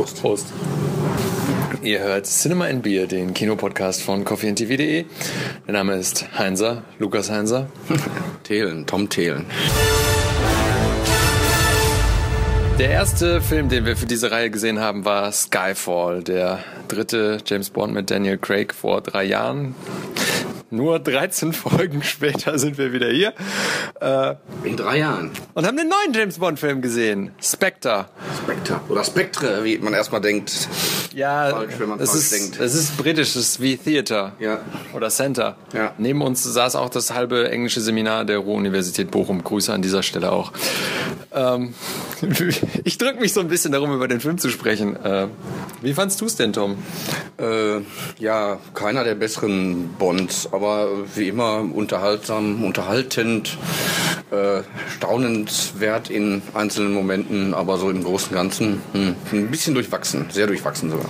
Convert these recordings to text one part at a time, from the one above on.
Prost. Prost. Ihr hört Cinema and Beer, den Kinopodcast von coffeeandtv.de. Der Name ist Heinzer, Lukas Heinzer. Thelen, Tom Thelen. Der erste Film, den wir für diese Reihe gesehen haben, war Skyfall, der dritte James Bond mit Daniel Craig vor drei Jahren. Nur 13 Folgen später sind wir wieder hier. Äh, In drei Jahren. Und haben den neuen James Bond-Film gesehen. Spectre. Spectre. Oder Spectre, wie man erstmal denkt. Ja, falsch, wenn man es falsch ist, denkt. Es ist britisch, es ist wie Theater. Ja. Oder Center. Ja. Neben uns saß auch das halbe englische Seminar der Ruhr-Universität Bochum. Grüße an dieser Stelle auch. Ähm, ich drücke mich so ein bisschen darum, über den Film zu sprechen. Äh, wie fandst du es denn, Tom? Äh, ja, keiner der besseren Bonds aber wie immer unterhaltsam, unterhaltend, äh, staunenswert in einzelnen Momenten, aber so im Großen und Ganzen hm, ein bisschen durchwachsen, sehr durchwachsen sogar.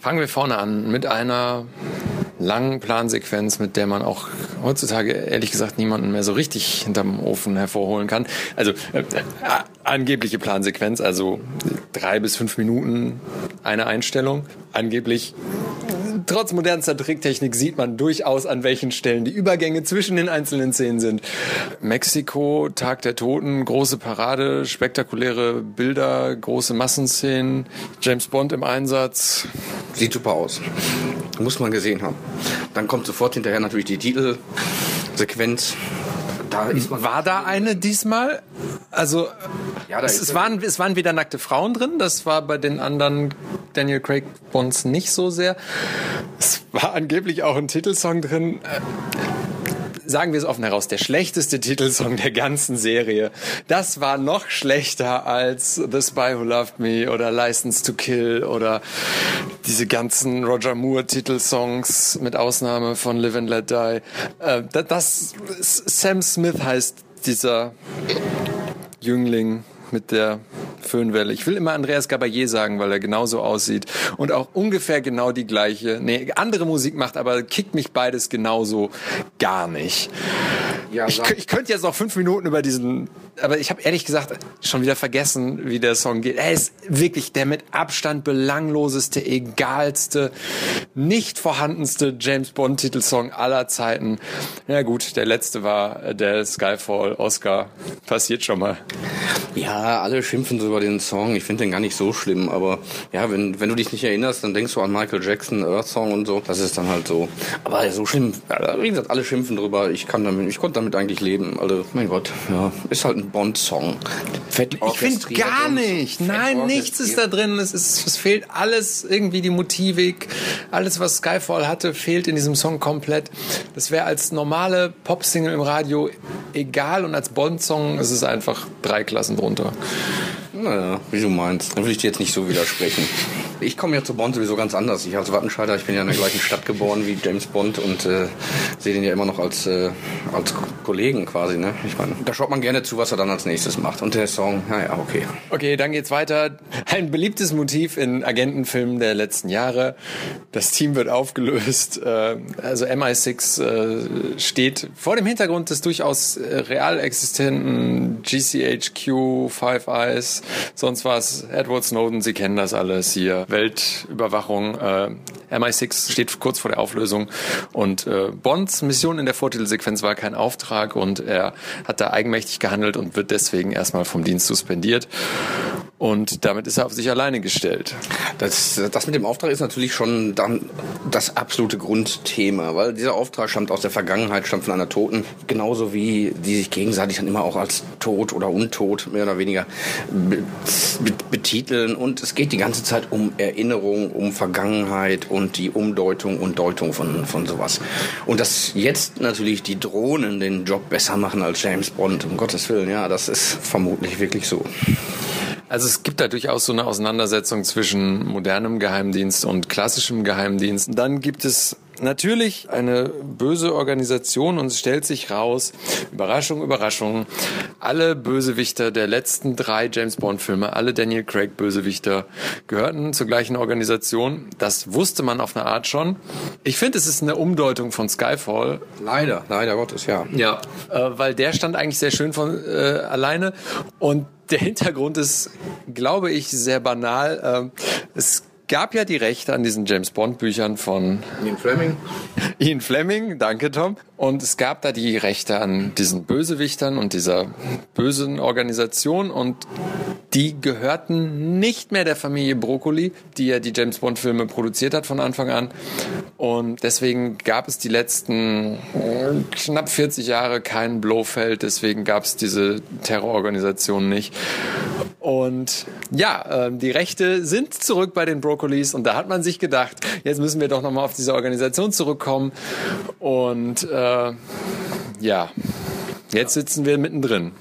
Fangen wir vorne an mit einer langen Plansequenz, mit der man auch heutzutage ehrlich gesagt niemanden mehr so richtig hinterm Ofen hervorholen kann. Also äh, äh, angebliche Plansequenz, also drei bis fünf Minuten eine Einstellung. Angeblich trotz modernster Tricktechnik sieht man durchaus, an welchen Stellen die Übergänge zwischen den einzelnen Szenen sind. Mexiko, Tag der Toten, große Parade, spektakuläre Bilder, große Massenszenen, James Bond im Einsatz. Sieht super aus. Muss man gesehen haben. Dann kommt sofort hinterher natürlich die Titelsequenz. Da War da eine diesmal? Also ja, es, es, waren, es waren wieder nackte Frauen drin. Das war bei den anderen Daniel Craig Bonds nicht so sehr. Es war angeblich auch ein Titelsong drin. Äh, sagen wir es offen heraus, der schlechteste Titelsong der ganzen Serie. Das war noch schlechter als The Spy Who Loved Me oder License to Kill oder diese ganzen Roger Moore Titelsongs mit Ausnahme von Live and Let Die. Äh, das, Sam Smith heißt dieser Jüngling mit der Föhnwelle. Ich will immer Andreas Gabayé sagen, weil er genauso aussieht und auch ungefähr genau die gleiche, nee, andere Musik macht, aber kickt mich beides genauso gar nicht. Ja, ich, ich könnte jetzt noch fünf Minuten über diesen, aber ich habe ehrlich gesagt schon wieder vergessen, wie der Song geht. Er ist wirklich der mit Abstand belangloseste, egalste, nicht vorhandenste James Bond Titelsong aller Zeiten. Ja gut, der letzte war der Skyfall Oscar. Passiert schon mal. Ja, alle schimpfen so über den Song. Ich finde den gar nicht so schlimm, aber ja, wenn, wenn du dich nicht erinnerst, dann denkst du an Michael Jackson, Earth Song und so. Das ist dann halt so. Aber so schlimm, wie gesagt, alle schimpfen drüber. Ich kann damit, ich konnte damit eigentlich leben. Also, mein Gott, ja, ist halt ein Bond-Song. Ich finde gar nicht. Nein, nichts ist da drin. Es, ist, es fehlt alles, irgendwie die Motivik, alles, was Skyfall hatte, fehlt in diesem Song komplett. Das wäre als normale Pop-Single im Radio egal und als Bond-Song ist es einfach drei Klassen drunter. Naja, wie du meinst. Da würde ich dir jetzt nicht so widersprechen. Ich komme ja zu Bond sowieso ganz anders. Ich als Wattenscheider, ich bin ja in der gleichen Stadt geboren wie James Bond und äh, sehe den ja immer noch als, äh, als Kollegen quasi. Ne? Ich meine, da schaut man gerne zu, was er dann als nächstes macht. Und der Song, naja, okay. Okay, dann geht's weiter. Ein beliebtes Motiv in Agentenfilmen der letzten Jahre. Das Team wird aufgelöst. Äh, also MI6 äh, steht vor dem Hintergrund des durchaus äh, real existenten GCHQ, Five Eyes, sonst was. Edward Snowden, Sie kennen das alles hier. Weltüberwachung. Äh, MI6 steht kurz vor der Auflösung und äh, Bonds Mission in der Vortitelsequenz war kein Auftrag und er hat da eigenmächtig gehandelt und wird deswegen erstmal vom Dienst suspendiert. Und damit ist er auf sich alleine gestellt. Das, das mit dem Auftrag ist natürlich schon dann das absolute Grundthema, weil dieser Auftrag stammt aus der Vergangenheit, stammt von einer Toten, genauso wie die sich gegenseitig dann immer auch als tot oder untot mehr oder weniger betiteln. Und es geht die ganze Zeit um Erinnerung, um Vergangenheit und die Umdeutung und Deutung von, von sowas. Und dass jetzt natürlich die Drohnen den Job besser machen als James Bond, um Gottes Willen, ja, das ist vermutlich wirklich so. Also es gibt da durchaus so eine Auseinandersetzung zwischen modernem Geheimdienst und klassischem Geheimdienst. Dann gibt es natürlich eine böse Organisation und es stellt sich raus, Überraschung, Überraschung, alle Bösewichter der letzten drei James Bond Filme, alle Daniel Craig Bösewichter gehörten zur gleichen Organisation. Das wusste man auf eine Art schon. Ich finde, es ist eine Umdeutung von Skyfall. Leider, leider Gottes, ja. Ja, äh, weil der stand eigentlich sehr schön von äh, alleine und der Hintergrund ist, glaube ich, sehr banal. Ähm, es gab ja die Rechte an diesen James Bond Büchern von Ian Fleming. Ian Fleming, danke Tom. Und es gab da die Rechte an diesen Bösewichtern und dieser bösen Organisation und die gehörten nicht mehr der Familie Broccoli, die ja die James Bond Filme produziert hat von Anfang an. Und deswegen gab es die letzten äh, knapp 40 Jahre keinen Blofeld, deswegen gab es diese Terrororganisation nicht. Und ja, äh, die Rechte sind zurück bei den Broccolis und da hat man sich gedacht, jetzt müssen wir doch nochmal auf diese Organisation zurückkommen. Und äh, ja, jetzt sitzen wir mittendrin.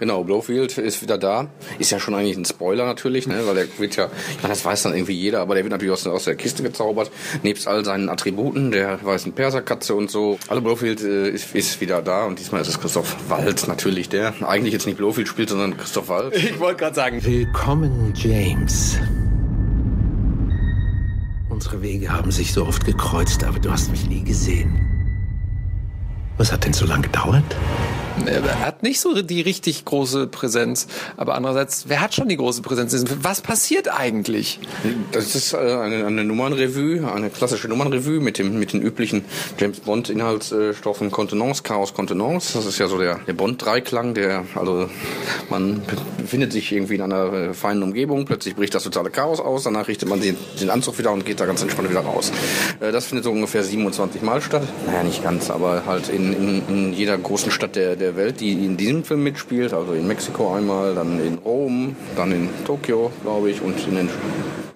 Genau, Blowfield ist wieder da. Ist ja schon eigentlich ein Spoiler natürlich, ne? weil der wird ja, ich meine, das weiß dann irgendwie jeder, aber der wird natürlich aus, aus der Kiste gezaubert, nebst all seinen Attributen, der weißen Perserkatze und so. Also Blowfield äh, ist, ist wieder da und diesmal ist es Christoph Wald natürlich, der eigentlich jetzt nicht Blowfield spielt, sondern Christoph Wald. Ich wollte gerade sagen. Willkommen, James. Unsere Wege haben sich so oft gekreuzt, aber du hast mich nie gesehen. Was hat denn so lange gedauert? Er hat nicht so die richtig große Präsenz. Aber andererseits, wer hat schon die große Präsenz? Was passiert eigentlich? Das ist äh, eine, eine Nummernrevue, eine klassische Nummernrevue mit, dem, mit den üblichen James Bond-Inhaltsstoffen Kontenance, Chaos, Kontenance. Das ist ja so der, der Bond-Dreiklang, der, also man befindet sich irgendwie in einer äh, feinen Umgebung, plötzlich bricht das totale Chaos aus, danach richtet man den, den Anzug wieder und geht da ganz entspannt wieder raus. Äh, das findet so ungefähr 27 Mal statt. Naja, nicht ganz, aber halt in, in, in jeder großen Stadt der, der Welt, die in diesem Film mitspielt. Also in Mexiko einmal, dann in Rom, dann in Tokio, glaube ich, und in den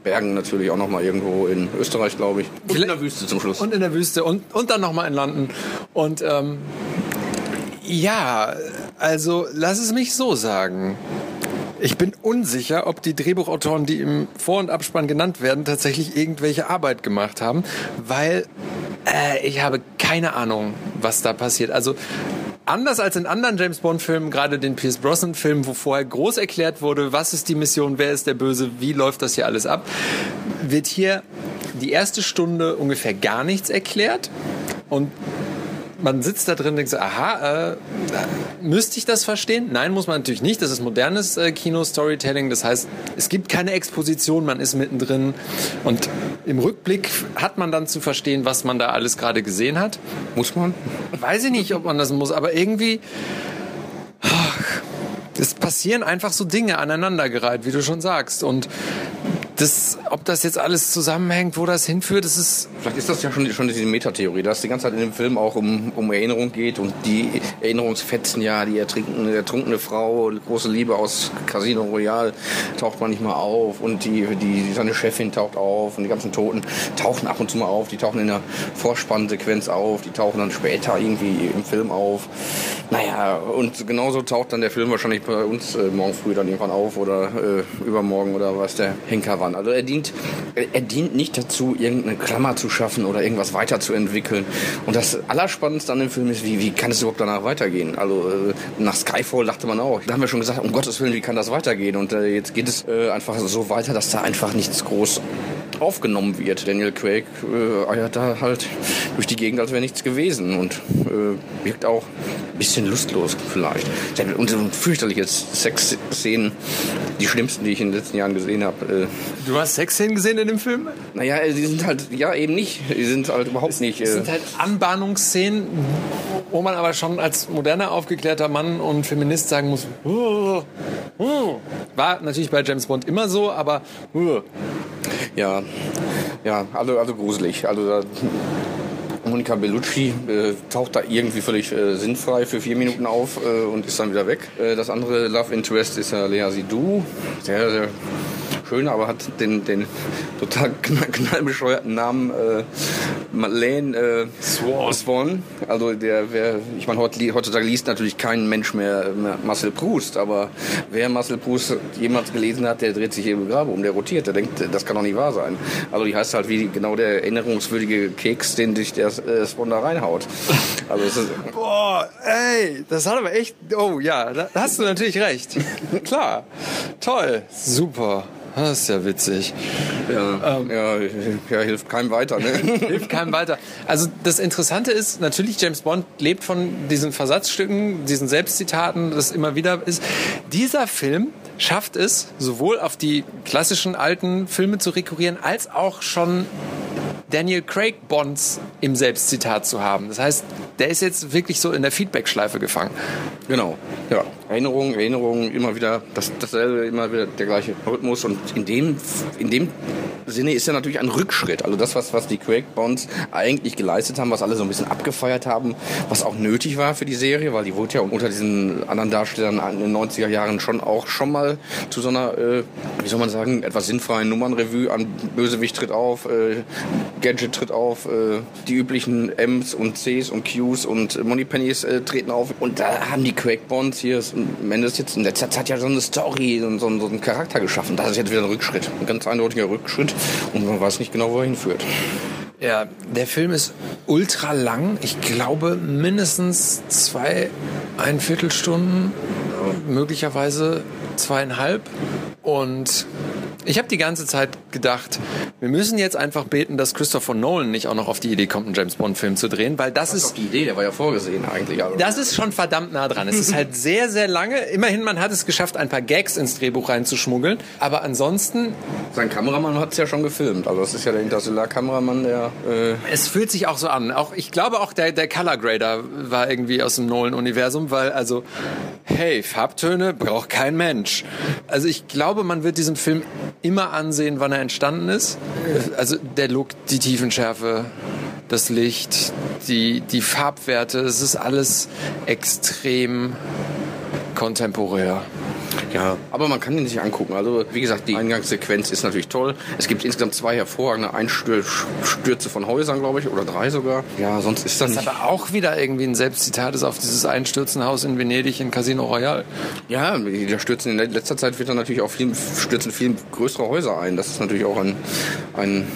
Bergen natürlich auch nochmal irgendwo in Österreich, glaube ich. Und in der Wüste zum Schluss. Und in der Wüste und, und dann nochmal in London. Und ähm, ja, also lass es mich so sagen. Ich bin unsicher, ob die Drehbuchautoren, die im Vor- und Abspann genannt werden, tatsächlich irgendwelche Arbeit gemacht haben, weil äh, ich habe keine Ahnung, was da passiert. Also anders als in anderen James Bond-Filmen, gerade den Pierce Brosnan-Filmen, wo vorher groß erklärt wurde, was ist die Mission, wer ist der Böse, wie läuft das hier alles ab, wird hier die erste Stunde ungefähr gar nichts erklärt. Und man sitzt da drin und denkt so, aha, äh, müsste ich das verstehen? Nein, muss man natürlich nicht. Das ist modernes äh, Kino-Storytelling. Das heißt, es gibt keine Exposition, man ist mittendrin. Und im Rückblick hat man dann zu verstehen, was man da alles gerade gesehen hat. Muss man? Weiß ich nicht, ob man das muss, aber irgendwie... Ach, es passieren einfach so Dinge aneinandergereiht, wie du schon sagst. Und das, ob das jetzt alles zusammenhängt, wo das hinführt, das ist. Vielleicht ist das ja schon, schon diese Metatheorie, dass die ganze Zeit in dem Film auch um, um Erinnerung geht und die Erinnerungsfetzen, ja, die ertrinkende, ertrunkene Frau, große Liebe aus Casino Royale taucht man nicht mal auf und die, die, seine Chefin taucht auf und die ganzen Toten tauchen ab und zu mal auf, die tauchen in der Vorspannsequenz auf, die tauchen dann später irgendwie im Film auf. Naja, und genauso taucht dann der Film wahrscheinlich bei uns äh, morgen früh dann irgendwann auf oder äh, übermorgen oder was der Henker war. Also er dient, er dient nicht dazu, irgendeine Klammer zu schaffen oder irgendwas weiterzuentwickeln. Und das Allerspannendste an dem Film ist, wie, wie kann es überhaupt danach weitergehen? Also äh, nach Skyfall dachte man auch, da haben wir schon gesagt, um Gottes Willen, wie kann das weitergehen? Und äh, jetzt geht es äh, einfach so weiter, dass da einfach nichts groß aufgenommen wird. Daniel Craig äh, eiert da halt durch die Gegend, als wäre nichts gewesen und äh, wirkt auch ein bisschen lustlos vielleicht. Und so fürchterliche Sexszenen, die schlimmsten, die ich in den letzten Jahren gesehen habe. Äh, du hast Sexszenen gesehen in dem Film? Naja, die sind halt, ja eben nicht. Die sind halt überhaupt nicht. Das sind halt Anbahnungsszenen, wo man aber schon als moderner, aufgeklärter Mann und Feminist sagen muss, war natürlich bei James Bond immer so, aber ja, ja, also, also gruselig. Also da, Monika Bellucci äh, taucht da irgendwie völlig äh, sinnfrei für vier Minuten auf äh, und ist dann wieder weg. Äh, das andere Love Interest ist ja Lea Sidou. Sehr, sehr schön, aber hat den, den total knall, knallbescheuerten Namen äh, Madeleine äh, Swan. Swan. Also der, wer, ich meine, heutzutage liest natürlich kein Mensch mehr, mehr, Marcel Proust, aber wer Marcel Proust jemals gelesen hat, der dreht sich im Grabe um, der rotiert, der denkt, das kann doch nicht wahr sein. Also die heißt halt wie genau der erinnerungswürdige Keks, den sich der äh, Swan da reinhaut. Also es ist Boah, ey, das hat aber echt, oh ja, da hast du natürlich recht. Klar, toll, super. Das ist ja witzig. Ja, ähm, ja, ja, hilft keinem weiter. Ne? hilft keinem weiter. Also das Interessante ist, natürlich James Bond lebt von diesen Versatzstücken, diesen Selbstzitaten, das immer wieder ist. Dieser Film schafft es, sowohl auf die klassischen alten Filme zu rekurrieren, als auch schon Daniel Craig Bonds im Selbstzitat zu haben. Das heißt, der ist jetzt wirklich so in der Feedback-Schleife gefangen. Genau, ja. Erinnerungen, Erinnerungen, immer wieder das, dasselbe, immer wieder der gleiche Rhythmus. Und in dem, in dem Sinne ist ja natürlich ein Rückschritt. Also das, was, was die Craig Bonds eigentlich geleistet haben, was alle so ein bisschen abgefeiert haben, was auch nötig war für die Serie, weil die wurde ja unter diesen anderen Darstellern in den 90er Jahren schon auch schon mal zu so einer, äh, wie soll man sagen, etwas sinnfreien Nummernrevue an Bösewicht tritt auf, äh, Gadget tritt auf, äh, die üblichen M's und C's und Q's und Moneypennies äh, treten auf. Und da haben die Craig Bonds hier, Mendes jetzt in letzter Zeit ja so eine Story und so, so einen Charakter geschaffen. Das ist jetzt wieder ein Rückschritt. Ein ganz eindeutiger Rückschritt und man weiß nicht genau, wo er hinführt. Ja, der Film ist ultra lang. Ich glaube mindestens zwei, ein Viertelstunden, möglicherweise zweieinhalb. Und ich habe die ganze Zeit gedacht, wir müssen jetzt einfach beten, dass Christopher Nolan nicht auch noch auf die Idee kommt, einen James Bond Film zu drehen, weil das, das ist die Idee, der war ja vorgesehen eigentlich. Also. Das ist schon verdammt nah dran. Es ist halt sehr sehr lange. Immerhin man hat es geschafft, ein paar Gags ins Drehbuch reinzuschmuggeln, aber ansonsten sein Kameramann hat es ja schon gefilmt. Also das ist ja der Interstellar Kameramann, der äh Es fühlt sich auch so an. Auch ich glaube auch der der Color Grader war irgendwie aus dem Nolan Universum, weil also hey, Farbtöne braucht kein Mensch. Also ich glaube, man wird diesen Film immer ansehen, wann er entstanden ist. Also der Look, die Tiefenschärfe, das Licht, die, die Farbwerte, es ist alles extrem kontemporär. Ja, aber man kann ihn sich angucken. Also wie gesagt, die Eingangssequenz ist natürlich toll. Es gibt insgesamt zwei hervorragende Einstürze von Häusern, glaube ich, oder drei sogar. Ja, sonst ist das, das nicht. aber auch wieder irgendwie ein Selbstzitat ist auf dieses Einstürzenhaus in Venedig in Casino Royale. Ja, da stürzen in letzter Zeit wird dann natürlich auch viel, stürzen viel größere Häuser ein. Das ist natürlich auch ein, ein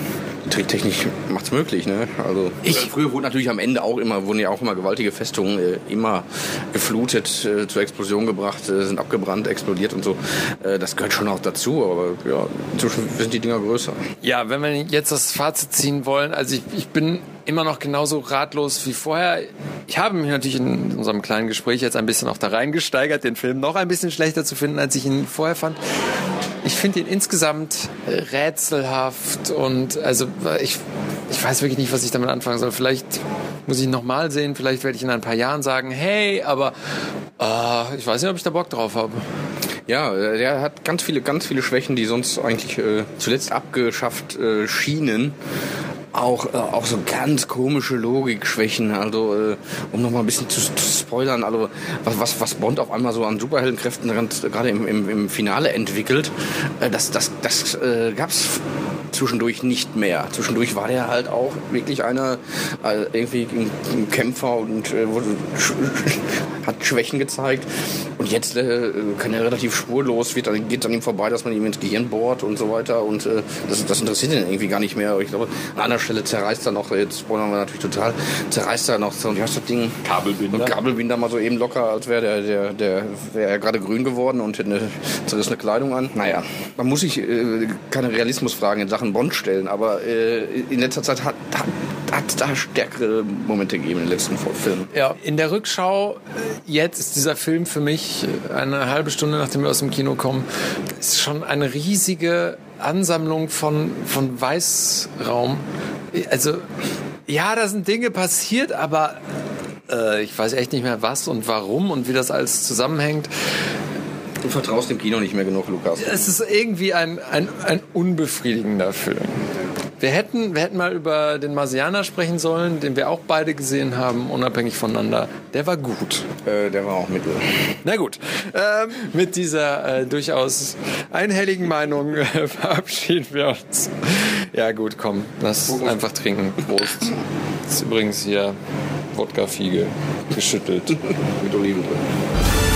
Tricktechnisch macht es möglich, ne? Also ich früher wurden natürlich am Ende auch immer wurden ja auch immer gewaltige Festungen äh, immer geflutet, äh, zur Explosion gebracht, äh, sind abgebrannt, explodiert und so. Äh, das gehört schon auch dazu, aber ja, inzwischen sind die Dinger größer. Ja, wenn wir jetzt das Fazit ziehen wollen, also ich, ich bin immer noch genauso ratlos wie vorher. Ich habe mich natürlich in unserem kleinen Gespräch jetzt ein bisschen auch da reingesteigert, den Film noch ein bisschen schlechter zu finden, als ich ihn vorher fand. Ich finde ihn insgesamt rätselhaft und also ich, ich weiß wirklich nicht, was ich damit anfangen soll. Vielleicht muss ich ihn nochmal sehen, vielleicht werde ich in ein paar Jahren sagen, hey, aber uh, ich weiß nicht, ob ich da Bock drauf habe. Ja, der hat ganz viele, ganz viele Schwächen, die sonst eigentlich äh, zuletzt abgeschafft äh, schienen auch, äh, auch so ganz komische Logikschwächen. Also, äh, um noch mal ein bisschen zu, zu spoilern, also was, was, was Bond auf einmal so an Superheldenkräften gerade im, im, im Finale entwickelt, äh, das, das, das äh, gab zwischendurch nicht mehr. Zwischendurch war der halt auch wirklich einer, äh, irgendwie ein, ein, Kämpfer und äh, wurde, hat Schwächen gezeigt. Und jetzt äh, kann er relativ spurlos, wird, geht an ihm vorbei, dass man ihm ins Gehirn bohrt und so weiter. Und äh, das, das interessiert ihn irgendwie gar nicht mehr. Ich glaube, an einer Stelle zerreißt er noch, jetzt spoilern wir natürlich total, zerreißt er noch so, wie heißt das Ding? Kabelbinder. Und Kabelbinder mal so eben locker, als wäre der, der, der wäre gerade grün geworden und hätte eine zerrissene Kleidung an. Naja, man muss sich äh, keine Realismusfragen in Sachen Bond stellen, aber äh, in letzter Zeit hat, hat hat da stärkere Momente gegeben in den letzten Filmen. Ja, in der Rückschau äh, jetzt ist dieser Film für mich äh, eine halbe Stunde nachdem wir aus dem Kino kommen, ist schon eine riesige Ansammlung von, von Weißraum. Also, ja, da sind Dinge passiert, aber äh, ich weiß echt nicht mehr was und warum und wie das alles zusammenhängt. Du vertraust dem Kino nicht mehr genug, Lukas. Es ist irgendwie ein, ein, ein unbefriedigender Film. Wir hätten, wir hätten mal über den Marsianer sprechen sollen, den wir auch beide gesehen haben, unabhängig voneinander. Der war gut. Äh, der war auch mittel. Na gut. Ähm, mit dieser äh, durchaus einhelligen Meinung äh, verabschieden wir uns. Ja gut, komm, lass Prost. einfach trinken. Prost. Das ist übrigens hier Wodka-Fiege geschüttelt. mit Oliven drin.